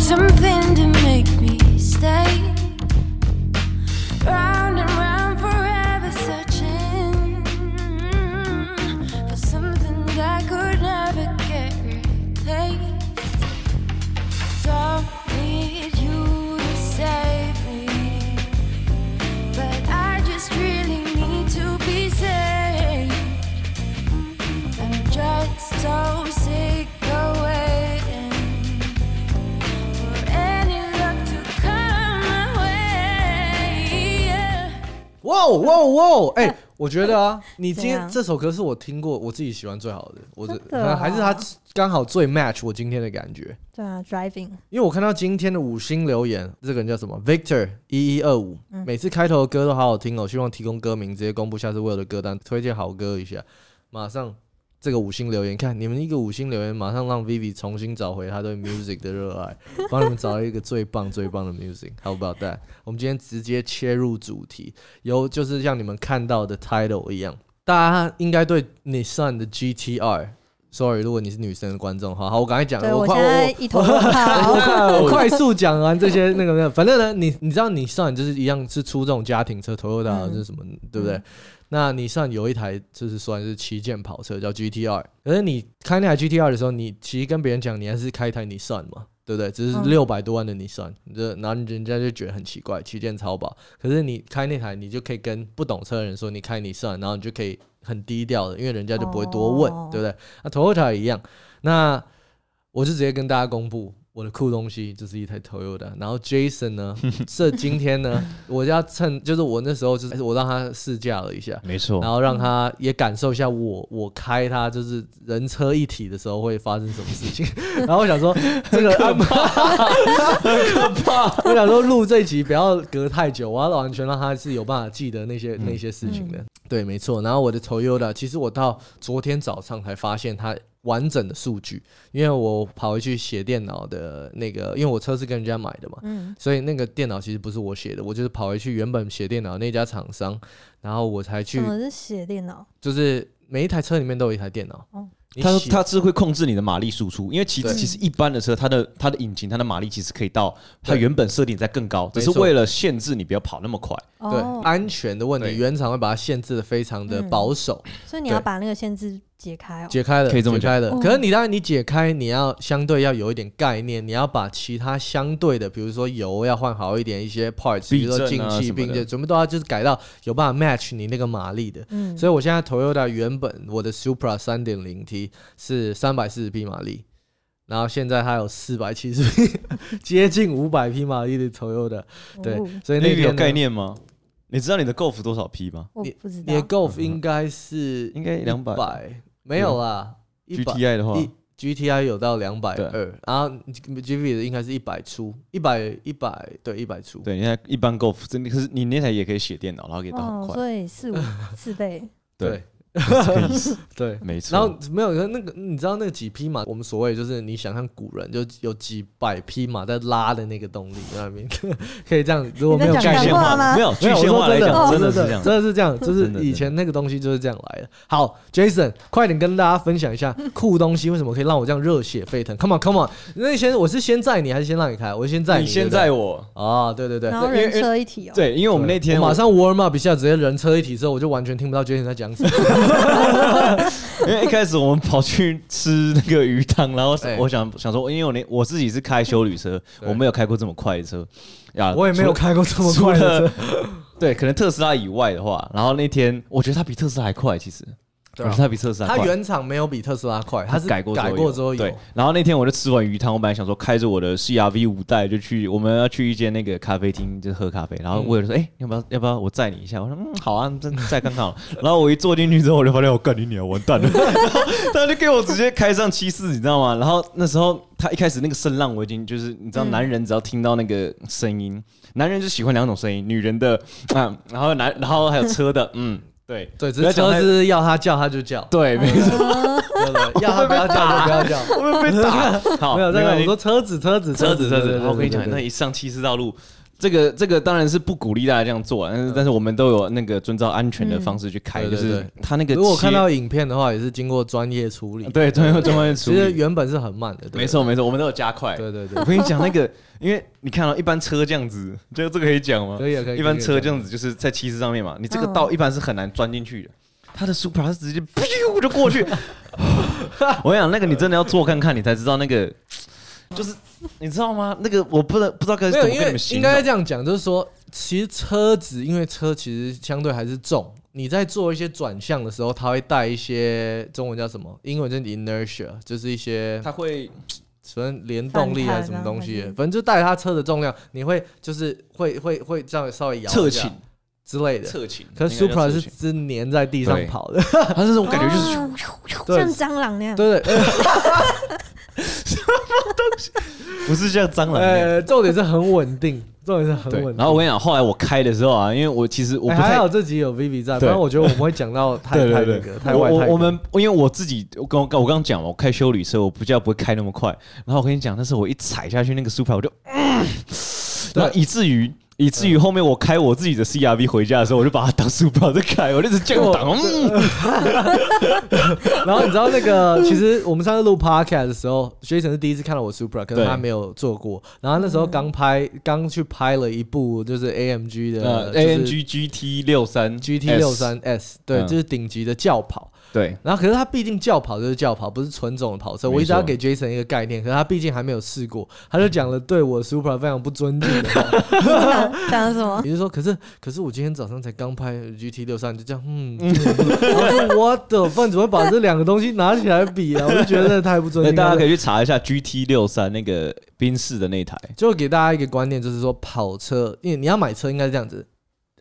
something to me 哦哇哦哇哦！哎，我觉得啊，你今天这首歌是我听过我自己喜欢最好的，我的真的哦还是它刚好最 match 我今天的感觉。对啊，driving，因为我看到今天的五星留言，这个人叫什么？Victor 一一二五，嗯每次开头的歌都好好听哦，希望提供歌名直接公布下次 Will 的歌单，推荐好歌一下。马上这个五星留言，看你们一个五星留言，马上让 Vivi 重新找回他对 music 的热爱，帮你们找到一个最棒最棒的 music。How about that？我们今天直接切入主题，由就是像你们看到的 title 一样，大家应该对 Nissan 的 GTR。Sorry，如果你是女生的观众，好好，我刚才讲，对我我快现在一头。我快速讲完这些那个那个，反正呢，你你知道你上就是一样是出这种家庭车，Toyota 嗯这是什么，对不对？那你上有一台就是算是旗舰跑车叫 GTR，可是你开那台 GTR 的时候，你其实跟别人讲你还是开一台你算嘛，对不对？只是嗯六百多万的你算，这然后人家就觉得很奇怪，旗舰超跑。可是你开那台，你就可以跟不懂车的人说你开你算，然后你就可以很低调的，因为人家就不会多问，哦对不对？那 Toyota 也一样，那我就直接跟大家公布我的酷东西，就是一台 Toyota。然后 Jason 呢，这今天呢，我就要趁就是我那时候就是我让他试驾了一下。没错然，后让他也感受一下我我开它就是人车一体的时候会发生什么事情。然后我想说这个安排很可怕，我想说录这一集不要隔太久，我要完全让他是有办法记得那些、那些事情的。对，没错。然后我的 Toyota，其实我到昨天早上才发现它完整的数据，因为我跑回去写电脑的那个，因为我车是跟人家买的嘛，嗯，所以那个电脑其实不是我写的，我就是跑回去原本写电脑那家厂商，然后我才去什，么是写电脑？就是每一台车里面都有一台电脑。哦。它它是会控制你的马力输出，因为其实其实一般的车，它的它的引擎它的马力其实可以到它原本设定在更高，只是为了限制你不要跑那么快。对哦，安全的问题，原厂会把它限制的非常的嗯。保守，所以你要把那个限制解开哦。解开了，可以这么解开的。可是你当然你解开，你要相对要有一点概念，你要把其他相对的，比如说油要换好一点，一些 parts，比如说进气、什么的并且全部都要就是改到有办法 match 你那个马力的。嗯，所以我现在 Toyota 原本我的 Supra 三点零 T 是三百四十匹马力，然后现在它有四百七十匹，接近五百匹马力的 Toyota。对哦，所以那个有概，念吗？你知道你的 Golf 多少匹吗我你不知道你的 Golf 应该是应该200百，没有啦，？GTI 的话，GTI 有到两百对。二，然后 GV 的应该是一百出，一百一百对一百出。对，你看一般 Golf 真的，可是你那台也可以写电脑，然后可以到很哦，快，所以四五四倍，对，对这个意思，对。没错。然后没有那个，你知道那个几匹马？我们所谓就是你想象古人就有几百匹马在拉的那个动力，你知道吗？可以这样，如果没有概念具象干话吗没有没有，我具象化来说真的，讲，真的的是这样。真的是这样，就是以前那个东西就是这样来的。好，Jason，快点跟大家分享一下酷东西为什么可以让我这样热血沸腾？Come on，Come on，那先我是先载你还是先让你开？我先载你先载我，啊，对对对，然后人车一体哦。对，因为我们那天马上 warm up 一下，直接人车一体之后，我就完全听不到 Jason 在讲什么。因为一开始我们跑去吃那个鱼汤，然后哎。我想想说，因为我连我自己是开修旅车，对。我没有开过这么快的车呀，我也没有开过这么快的车。对，可能特斯拉以外的话，然后那天我觉得它比特斯拉还快，其实，对啊我觉得它比特斯拉快。它原厂没有比特斯拉快，它是改过改过之后有对。，然后那天我就吃完鱼汤，我本来想说开着我的 CRV 五代就去，我们要去一间那个咖啡厅就喝咖啡，然后我有说，哎、要不要要不要我载你一下？我说，嗯，好啊，再再看看好了。然后我一坐进去之后，我就发现我干你娘，完蛋了。然后他就给我直接开上七四，你知道吗？然后那时候他一开始那个声浪，我已经就是你知道，嗯男人只要听到那个声音，男人就喜欢两种声音，女人的嗯，然后男然后还有车的，嗯，对。对，只不要车子要他叫他就叫，对，没错。要他不要叫就不要叫。我们被打，好，没有，这个我说车子车子车子车子，我跟你讲，那一上七四道路，这个这个当然是不鼓励大家这样做啊，但是但是我们都有那个遵照安全的方式去开，就是嗯对对对它那个如果看到影片的话，也是经过专业处理。对 专业专业处理其实，原本是很慢的，对没错没错，我们都有加快。对对对我，跟你讲那个，因为你看到一般车这样子，就这个可以讲吗？可以啊可以。一般车这样，子就是在七十上面嘛，你这个嗯道一般是很难钻进去的。他的 Supra 是直接噗就过去。我跟你讲，那个你真的要坐看看，你才知道那个就是 你知道吗？那个我不能不知道该没有，怎么因跟你们形容应该。这样讲，就是说，其实车子因为车其实相对还是重，你在做一些转向的时候，它会带一些中文叫什么？英文叫 inertia，就是一些它会什么联动力还是什么东反弹啊，西反正就带它车的重量，你会就是会会会这样稍微摇一下侧倾，之类的。侧倾。可是 Supra 是是粘在地上跑的，它是这种感觉，就是哦像蟑螂那样。对对，不是像蟑螂那样。呃，重点是很稳定，重点是很对稳，定。然后我跟你讲，后来我开的时候啊，因为我其实我哎不太还好这集有 Vivi 在，不对然我觉得我们会讲到太 太那个太我外太我我们因为我自己，我刚我刚我刚刚讲嘛，我开修旅车，我不叫不会开那么快。然后我跟你讲，但是我一踩下去那个 Supra，我就，嗯，然后以至于以至于后面我开我自己的 CRV 回家的时候，我就把它当 Supra 在开，我就一直降档，嗯，然后你知道那个，其实我们上次录 podcast 的时候，学成是第一次看到我 Supra，可是对他没有做过。然后那时候刚拍，刚去拍了一部就是 AMG 的，AMG GT 六三 GT 六三 S，对，嗯。就是顶级的轿跑。对，然后可是他毕竟轿跑就是轿跑，不是纯种的跑车。我一直要给 Jason 一个概念，可是他毕竟还没有试过，他就讲了对我 Supra 非常不尊敬的话。讲什么？也就是说，可是可是我今天早上才刚拍 GT 六三，就这样，嗯，我的饭怎么会把这两个东西拿起来比啊？我就觉得太不尊敬大家可以去查一下 GT 六三那个宾士的那台，就给大家一个观念，就是说跑车，因为你要买车应该是这样子。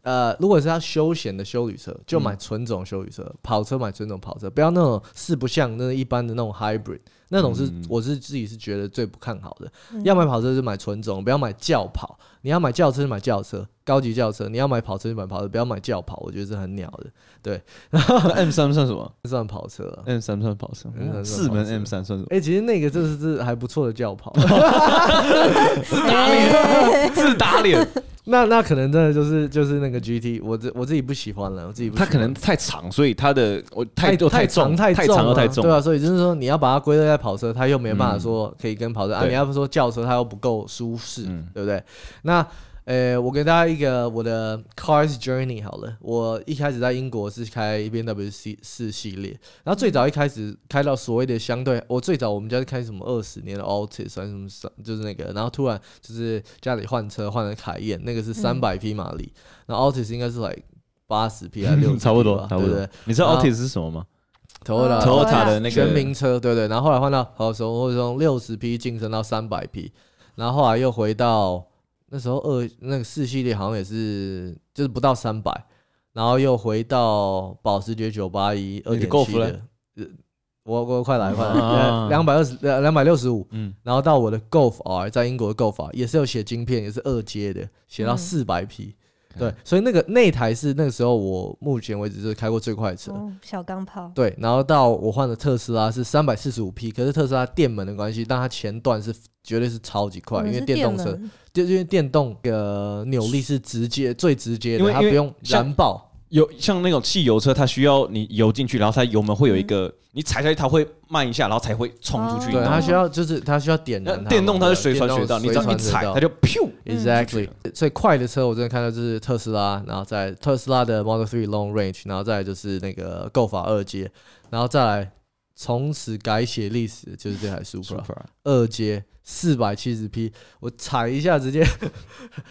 呃，如果是要休闲的修旅车，就买纯种修旅车；跑车买纯种跑车，不要那种四不像那一般的那种 hybrid，那种是、嗯我是自己是觉得最不看好的。嗯要买跑车就买纯种，不要买轿跑。你要买轿车就买轿车，高级轿车；你要买跑车就买跑车，不要买轿跑。我觉得是很鸟的，那 M 三算什么这算跑车啊。？M 三算跑车四门 M 三算什么？哎、其实那个就是是还不错的轿跑。自打脸，自打脸。那那可能真的就是就是那个 GT，我自我自己不喜欢了，我自己不喜欢它可能太长，所以它的我太又太重太长重太重对。啊，所以就是说你要把它归类在跑车，它又没办法嗯说可以跟跑车、啊，对你要不说轿车它又不够舒适，嗯对不对？那呃，我给大家一个我的 Cars Journey 好了，我一开始在英国是开 B N W C 四系列，然后最早一开始开到所谓的相对，我最早我们家是开什么二十年的 Altis 还是什么什就是那个，然后突然就是家里换车换了凯宴，那个是三百匹马力，然后 Altis 应该是 like 八十匹还是六十，差不多，差不多。对不对。你知道 Altis 是什么吗？Toyota Toyota 的那个全名车，对对，然后后来换到好从或者从六十匹晋升到三百匹，然后后来又回到那时候二那个四系列好像也是就是不到三百，然后又回到保时捷九八一二点七的我我快来快啊来，两百二十呃两百六十五，嗯，然后到我的 Golf R，在英国的 Golf R 也是有写晶片，也是二阶的，写到嗯。四百匹。嗯对，所以那个那台是那个时候我目前为止就是开过最快的车。哦，小钢炮。对，然后到我换的特斯拉是三百四十五匹，可是特斯拉电门的关系，但它前段是绝对是超级快，因为电动车，门就因为电动的扭力是直接最直接的，它不用燃爆。有像那种汽油车，它需要你油进去，然后它油门会有一个，你踩下去它会慢一下，然后才会冲出去。哦对，它需要就是它需要点燃电动它是随传随到，你只要一踩它就噗。Exactly，、所以快的车我真的看到就是特斯拉，然后在特斯拉的 Model Three Long Range，然后再来就是那个 Go 法二阶，然后再来从此改写历史的就是这台 Supra 二阶四百七十匹，我踩一下直接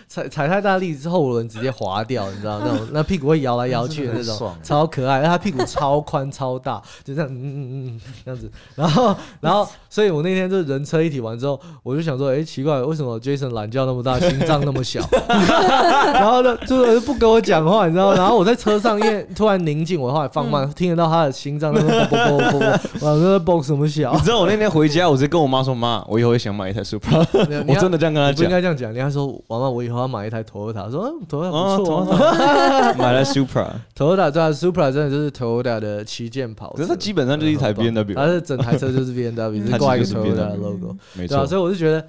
踩踩太大力之，后轮直接滑掉，你知道那种那屁股会摇来摇去的那种，超可爱，而它屁股超宽超大，就这样嗯嗯嗯嗯这样子，然后然后所以我那天就人车一体完之后，我就想说，哎、奇怪，为什么 Jason 懒觉那么大，心脏那么小？然后呢，就是不跟我讲话，你知道吗？然后我在车上，因为突然宁静，我后来放慢，听得到他的心脏在啵啵啵啵啵，我说在蹦什么小你？知道我那天回家，我直接跟我妈说：“妈，我以后会想买一台 Supra。” 我真的这样跟他讲不应。该这样讲，你要说妈妈，我以后要买一台 Toyota，说嗯 Toyota 哦不错、啊。买了 Supra，Toyota 对啊，Supra 真的就是 Toyota 的旗舰跑车，可是它基本上就是一台 B N 它。是整台车就是 B N W，它是挂一个 Toyota 的 logo，没错，所以我就觉得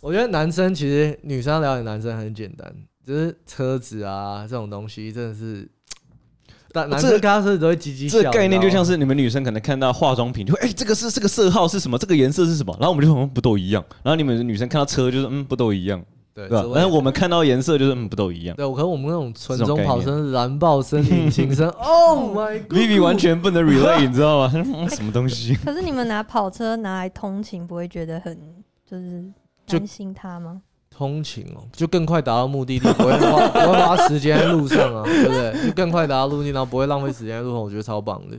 我觉得男生其实女生要了解男生很简单，就是车子啊这种东西真的是，但男生这看到车子都会叽叽笑。这个概念就像是是你们女生可能看到化妆品，就会哎、这个是这个色号是什么，这个颜色是什么，然后我们就说嗯不都一样，然后你们女生看到车就是嗯不都一样，对对吧之？类的但是我们看到颜色就是嗯不都一样。对，我可能我们那种纯种跑声、燃爆声、引擎声，Oh my god！Vivi 完全不能 relate，你知道吗？嗯什么东西？可是你们拿跑车拿来通勤，不会觉得很就是担心它吗？通勤哦，就更快达到目的地，不会花 不会花时间在路上啊，对不对？就更快达到目的地，然后不会浪费时间在路上，我觉得超棒的，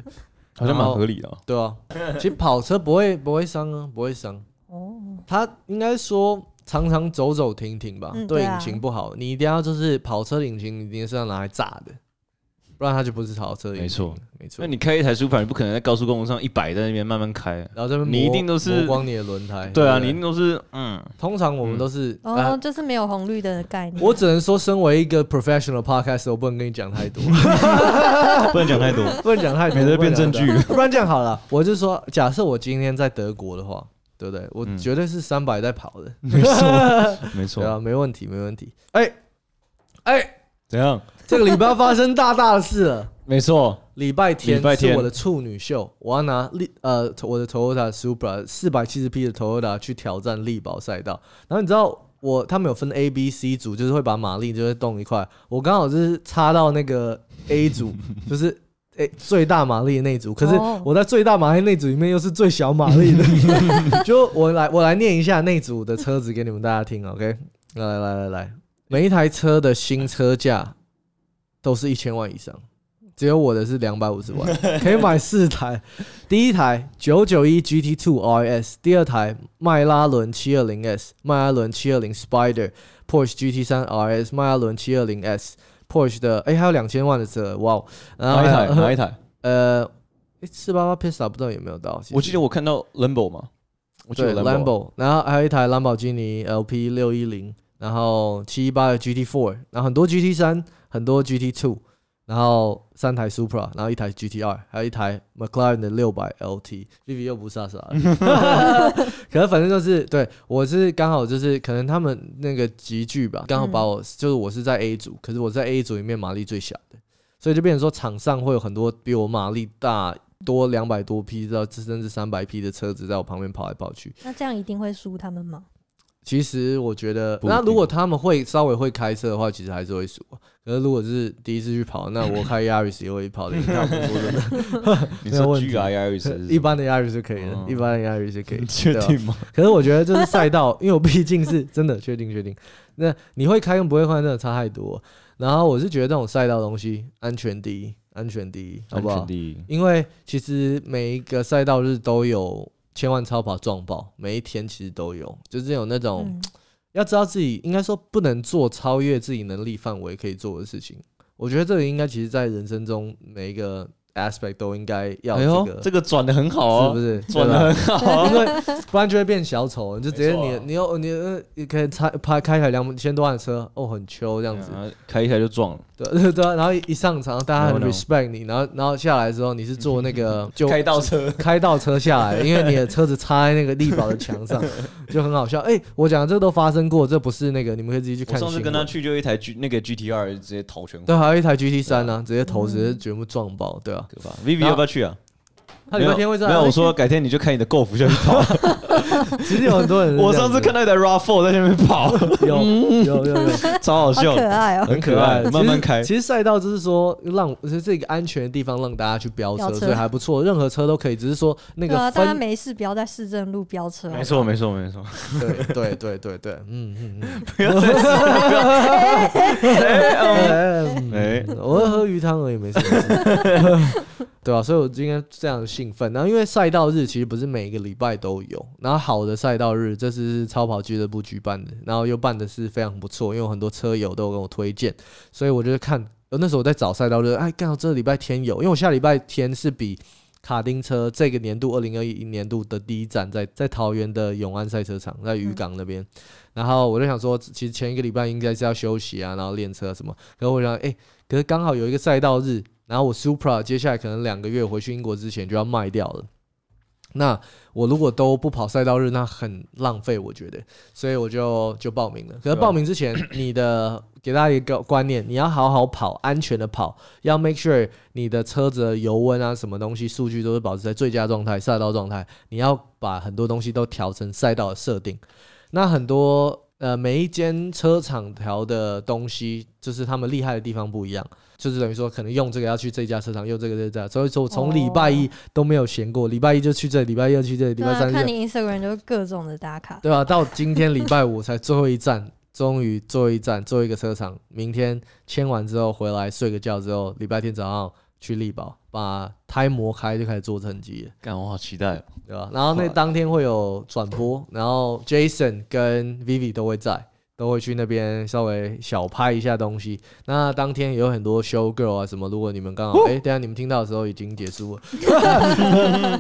好像蛮合理的、哦。对啊。其实跑车不会不会伤啊，不会伤。哦，它应该说常常走走停停吧，对引嗯对啊擎不好。你一定要就是跑车引擎，你一定是要拿来炸的，不然它就不是超车。没错，没错那。你开一台 Supra，你不可能在高速公路上一百在那边慢慢开。然后这边你一定都是磨光你的轮胎。对啊，你一定都是嗯，通常我们都是哦，呃就是没有红绿灯的概念。我只能说，身为一个 professional podcast，我不能跟你讲太多，不能讲太多，不能讲太多，免得变证据不然这样好了，我就说，假设我今天在德国的话，对不对？我嗯绝对是三百在跑的，没错，没错。对啊，没问题，没问题。哎哎，怎样？这个礼拜发生大大的事了。没错，礼拜天礼拜天是我的处女秀，我要拿力呃我的 Toyota Supra 四百七十匹的 Toyota 去挑战力宝赛道。然后你知道我他们有分 A、B、C 组，就是会把马力就会动一块，我刚好就是插到那个 A 组，就是。诶、最大马力的那一组，可是哦我在最大马力那组里面又是最小马力的，就我来我来念一下那组的车子给你们大家听，OK？来来来来来，每一台车的新车价都是一千万以上，只有我的是两百五十万，可以买四台。第一台九九一 GT Two RS，第二台迈拉伦七二零 S，迈拉伦七二零 Spider，Porsche GT 三 RS，迈拉伦七二零 S，Porsche 的哎、还有两千万的车，哇哦！然后哪一台？哪一台？呃，四八八 Pista 不知道有没有到？我记得我看到 Lambo 嘛，我记得对有 Lambo，Lambo，然后还有一台兰博基尼 LP 六一零，然后七一八的 GT Four，然后很多 GT 三，很多 GT Two，然后三台 Supra，然后一台 GT 二，还有一台 McLaren 的六百 LT，Vivi 又不傻傻的，可是反正就是对我是刚好就是可能他们那个集聚吧，刚好把我、就是我是在 A 组，可是我在 A 组里面马力最小的，所以就变成说场上会有很多比我马力大。多两百多匹到甚至三百匹的车子在我旁边跑来跑去，那这样一定会输他们吗？其实我觉得，那如果他们会稍微会开车的话，其实还是会输啊。可是如果是第一次去跑，那 我开 Yaris 也会跑的一塌糊涂真的。你说没有问题 G R Yaris 一般的 Yaris 是可以的哦，一般的 Yaris 是可以。确定吗？可是我觉得这是赛道，因为我毕竟是真的确定确定。那你会开跟不会开真的差太多。然后我是觉得这种赛道的东西，安全第一，安全第一，好不好。因为其实每一个赛道日都有千万超跑撞爆，每一天其实都有，就是有那种。嗯，要知道自己应该说不能做超越自己能力范围可以做的事情。我觉得这个应该其实，在人生中每一个 aspect 都应该要这个，，这个转的很好哦，是不是？转的很好哦。因为不然就会变小丑，你就直接你啊。你又你呃你可以开拍开台两千多万的车，哦，很秋这样子，啊开一开就撞了，对对 对啊，然后一上场大家很 respect 你，然后然后下来之后你是坐那个 就开倒车，开倒车下来，因为你的车子插在那个力宝的墙上，就很好笑。哎、我讲的这个都发生过，这不是那个，你们可以自己去我上次。跟他去就一台 G 那个 GTR 直接头全对，还有一台 GT 三呢，直接头嗯直接全部撞爆，对啊。可怕。Vivi 要不要去啊？他礼拜天会在啊，没有，我说改天你就开你的 Golf 下去跑。其实有很多人我，上次看到一台 RAV4 在那边跑，有有有有，超好笑的，可爱哦。很可爱，慢慢开。其实赛道就是说让是这个安全的地方让大家去飙车，所以还不错，任何车都可以，只是说那个大家，没事不要在市政路飙车。没错，没错，没错。对对对对对，嗯嗯嗯。不要再 哎哎我会喝鱼汤而已，没事。没事 对啊，所以我今天这样兴奋。然后因为赛道日其实不是每一个礼拜都有，然后好的赛道日这次是超跑俱乐部举办的，然后又办的是非常不错，因为很多车友都有跟我推荐，所以我就看，呃那时候我在找赛道日，哎，刚好这个礼拜天有，因为我下礼拜天是比。卡丁车这个年度二零二一年度的第一站在在桃园的永安赛车场，在渔港那边。然后我就想说，其实前一个礼拜应该是要休息啊，然后练车什么。可是我想，哎、可是刚好有一个赛道日，然后我 Supra 接下来可能两个月回去英国之前就要卖掉了，那我如果都不跑赛道日，那很浪费，我觉得，所以我就就报名了。可是报名之前，你的给大家一个观念，你要好好跑，安全的跑，要 make sure 你的车子的油温啊，什么东西数据都是保持在最佳状态、赛道状态。你要把很多东西都调成赛道的设定。那很多呃，每一间车厂调的东西，就是他们厉害的地方不一样。就是等于说，可能用这个要去这家车厂，用这个这家，所以说我从礼拜一都没有闲过，礼拜一就去这，礼拜二去这，礼拜三看你 Instagram 就各种的打卡。对吧、到今天礼拜五才最后一站，终于最后一站，最后一个车厂，明天签完之后回来睡个觉之后，礼拜天早上去力宝把胎磨开就开始做成绩了。干，我好期待哦。对吧？然后那当天会有转播，然后 Jason 跟 Vivi 都会在，都会去那边稍微小拍一下东西。那当天有很多 show girl 啊什么，如果你们刚好哎、等一下你们听到的时候已经结束了，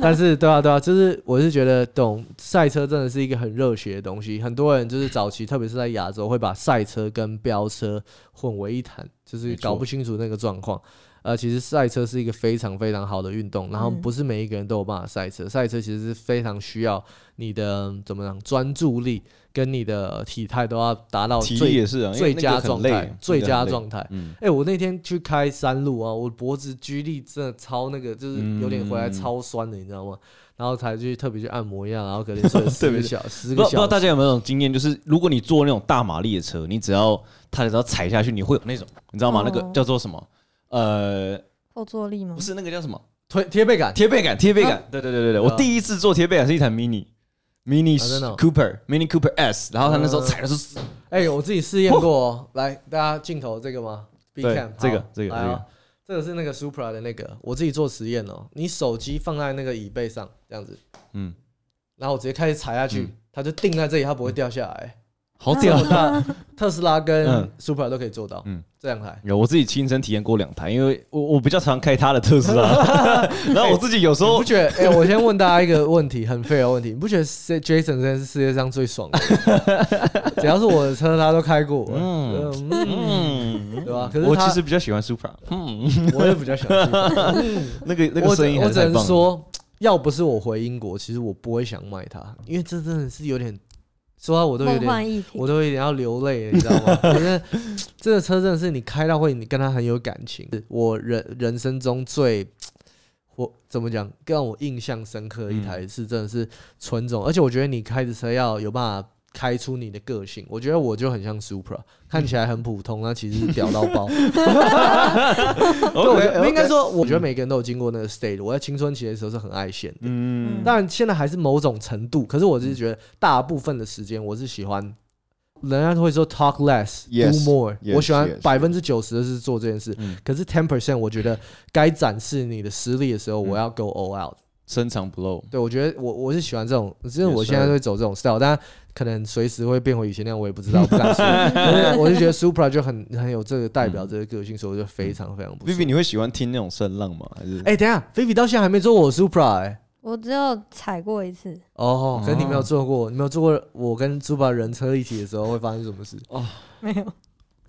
但是对啊对啊，就是我是觉得懂赛车真的是一个很热血的东西，很多人就是早期特别是在亚洲会把赛车跟飙车混为一谈，就是搞不清楚那个状况。呃，其实赛车是一个非常非常好的运动，然后嗯不是每一个人都有办法赛车。赛车其实是非常需要你的怎么讲专注力跟你的体态都要达到体力最也是啊，最佳状态，最佳状态。嗯，哎、我那天去开山路啊，我脖子居力真的超那个，就是有点回来嗯超酸的，你知道吗？然后才去特别去按摩一下，然后可能睡四 特别个小十不知道不知道。大家有没有那种经验，就是如果你坐那种大马力的车，你只要它只要踩下去，你会有那种你知道吗？那个哦叫做什么？呃，后坐力吗不？是那个叫什么推贴背感，贴背感，贴背感。对对对对对，我第一次做贴背感是一台 mini。Mini 啊真的哦 Cooper、Mini Cooper S，然后他那时候嗯踩的是哎、我自己试验过、哦。来，大家镜头这个吗？B 对 cam 这个好这个来哦这这个是那个 Supra 的那个，我自己做实验哦。你手机放在那个椅背上，这样子，嗯，然后我直接开始踩下去，嗯它就定在这里，它不会掉下来。好屌啊！特斯拉跟嗯 Supra 都可以做到。嗯嗯，这两台。有我自己亲身体验过两台，因为我我比较常开他的特斯拉，然后我自己有时候你不觉得？哎、我先问大家一个问题，很 fair 的问题，你不觉得 Jason 真的是世界上最爽的人？只要是我的车，他都开过。嗯对吧？可是我其实比较喜欢 Supra，嗯，我也比较喜欢 Supra。嗯那个那个声音我只能说，要不是我回英国，其实我不会想卖它，因为这真的是有点，说到我都有点，我。都有点要流泪了，你知道吗？我觉得这个车真的是你开到会，你跟他很有感情。我人人生中最。我怎么讲？更让我印象深刻的一台是真的是纯种，而且我觉得你开着车要有办法开出你的个性。我觉得我就很像 Supra，看起来很普通，那其实是 屌到爆。对，我应该说，我觉得每个人都有经过那个 stage。我在青春期的时候是很爱现的，嗯，当然现在还是某种程度，可是我只是觉得大部分的时间我是喜欢。人家会说 talk less, do more。我喜欢百分之九十的是做这件事，嗯可是 ten percent 我觉得该展示你的实力的时候，我要 go all out。深藏不露，对，我觉得我我是喜欢这种，只是我现在会走这种 style，但可能随时会变回以前那样，我也不知道，不敢说。我就觉得 Supra 就很很有这个代表这个个性，所以我就非常非常不错。Vivi，你会喜欢听那种声浪吗？还是哎、等一下菲比到现在还没做过我 Supra 哎、我只有踩过一次，哦，可是你没有做过，你没有做过我跟 Supra 人车一起的时候会发生什么事哦？没有。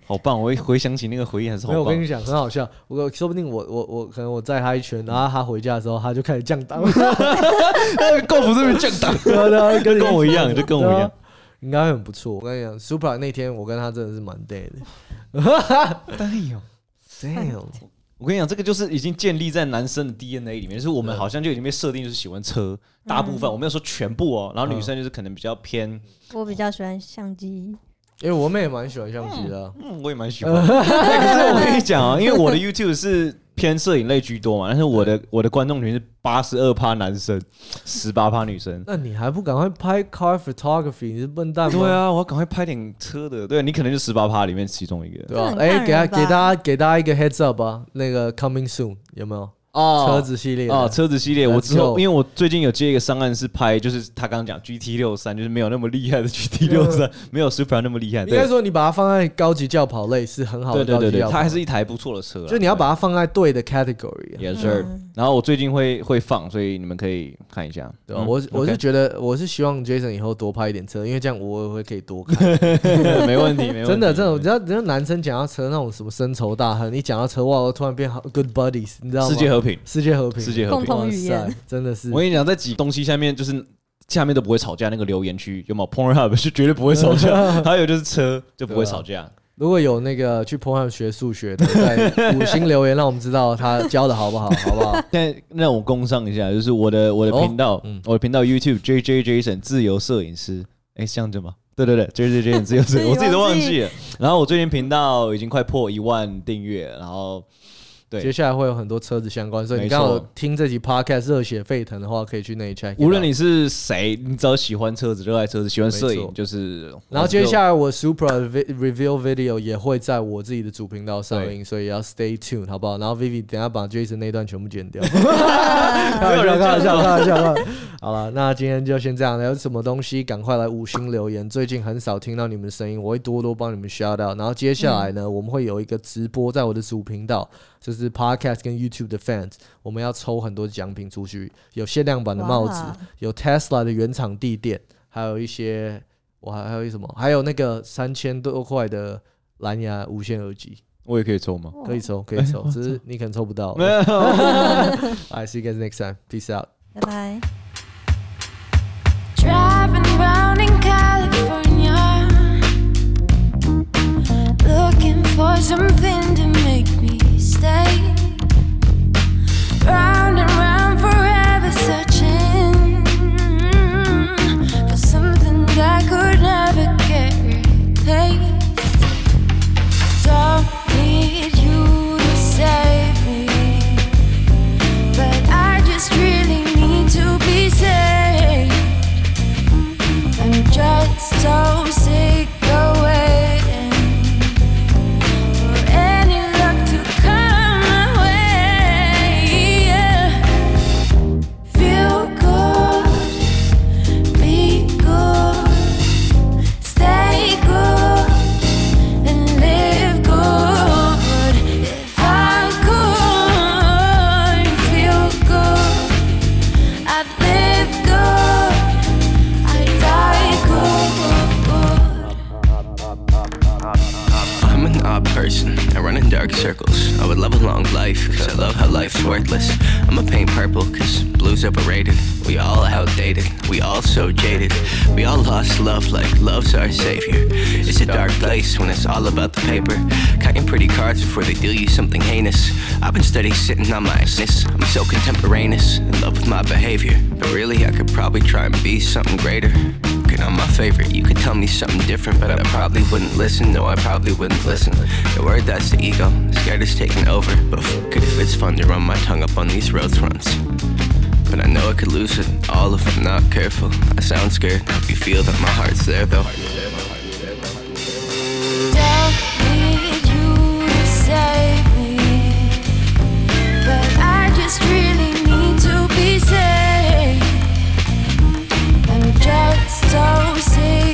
好棒？我一回想起那个回忆还是好没有，我跟你。讲，很好笑。我说不定我我我可能我载他一圈，然后他回家的时候他就开始降档，购服这边降档，对 啊对啊，跟跟我一样，就跟我一样。应该会很不错。我跟你讲，Supra 那天我跟他真的是蛮 day 的。哎呦，Damn，我跟你讲，这个就是已经建立在男生的 DNA 里面，就是我们好像就已经被设定就是喜欢车，大部分我没有说全部哦。然后女生就是可能比较偏，我比较喜欢相机，因为我妹也蛮喜欢相机的啊。嗯，我也蛮喜欢。对 可是我跟你讲啊，因为我的 YouTube 是偏摄影类居多嘛，但是我的我的观众群是八十二趴男生，十八趴女生。那你还不赶快拍 car photography？你是笨蛋吗？对，啊，我要赶快拍点车的。对你可能就十八趴里面其中一个。对吧、这很哎、给他给大家给大家一个 heads up 啊，那个 coming soon 有没有？哦车子系列的哦，车子系列，我之后因为我最近有接一个上岸是拍，就是他刚刚讲 GT 六三，就是没有那么厉害的 GT 六三，没有 Supra 那么厉害。应该说你把它放在高级轿跑类是很好的对对对对，高级轿，它还是一台不错的车啦。就你要把它放在对的 category 啊。也是。嗯然后我最近会会放，所以你们可以看一下。对我我是觉得我是希望 Jason 以后多拍一点车，因为这样我也会可以多看。没问题，没问题。真的，这种你知道，你知道男生讲到车那种什么深仇大恨，你讲到车哇，我突然变好 good buddies，你知道吗？世界和平。世界和平，世界和平共同语言哇塞真的是我跟你讲，在几东西下面就是下面都不会吵架，那个留言区有没有 Pornhub 是绝对不会吵架，还有就是车就不会吵架。如果有那个去 p o 学数学的，在五星留言让我们知道他教的好不好，好不好？现在让我工上一下，就是我的我的频道，嗯我的频道 YouTube J J Jason 自由摄影师，哎，是这样子吗？对对对，J J Jason 自由摄影，我自己都忘记了。然后我最近频道已经快破一万订阅，然后对接下来会有很多车子相关，所以你刚好听这集 podcast 热血沸腾的话，可以去那一 check。无论你是谁，你只要喜欢车子、热爱车子、喜欢摄影，就是。然后接下来我 Supra review video 也会在我自己的主频道上映，所以要 stay tuned 好不好？然后 Vivi 等下把 Jason 那段全部剪掉，开玩笑，开玩笑，开玩笑。好了，那今天就先这样了。有什么东西赶快来五星留言，最近很少听到你们的声音，我会多多帮你们 shout out。然后接下来呢，我们会有一个直播在我的主频道，就是 podcast 跟 YouTube 的 fans，我们要抽很多奖品出去，有限量版的帽子，有 Tesla 的原厂地垫，还有一些我还还有一什么，还有那个三千多块的蓝牙无线耳机，我也可以抽吗？可以抽，可以抽，只是你可能抽不到。没有，I see you guys next time. Peace out. 拜拜。Driving round in California, looking for something to make stay. Round and something heinous. I've been steady sitting on my ass. I'm so contemporaneous, in love with my behavior. But really, I could probably try and be something greater. Good, I'm my favorite. You could tell me something different, but I probably wouldn't listen. No, I probably wouldn't listen. The word that's the ego. Scared it's taking over. But fuck it if it's fun to run my tongue up on these road fronts. But I know I could lose it all if I'm not careful. I sound scared. Hope you feel that my heart's there though. so sick.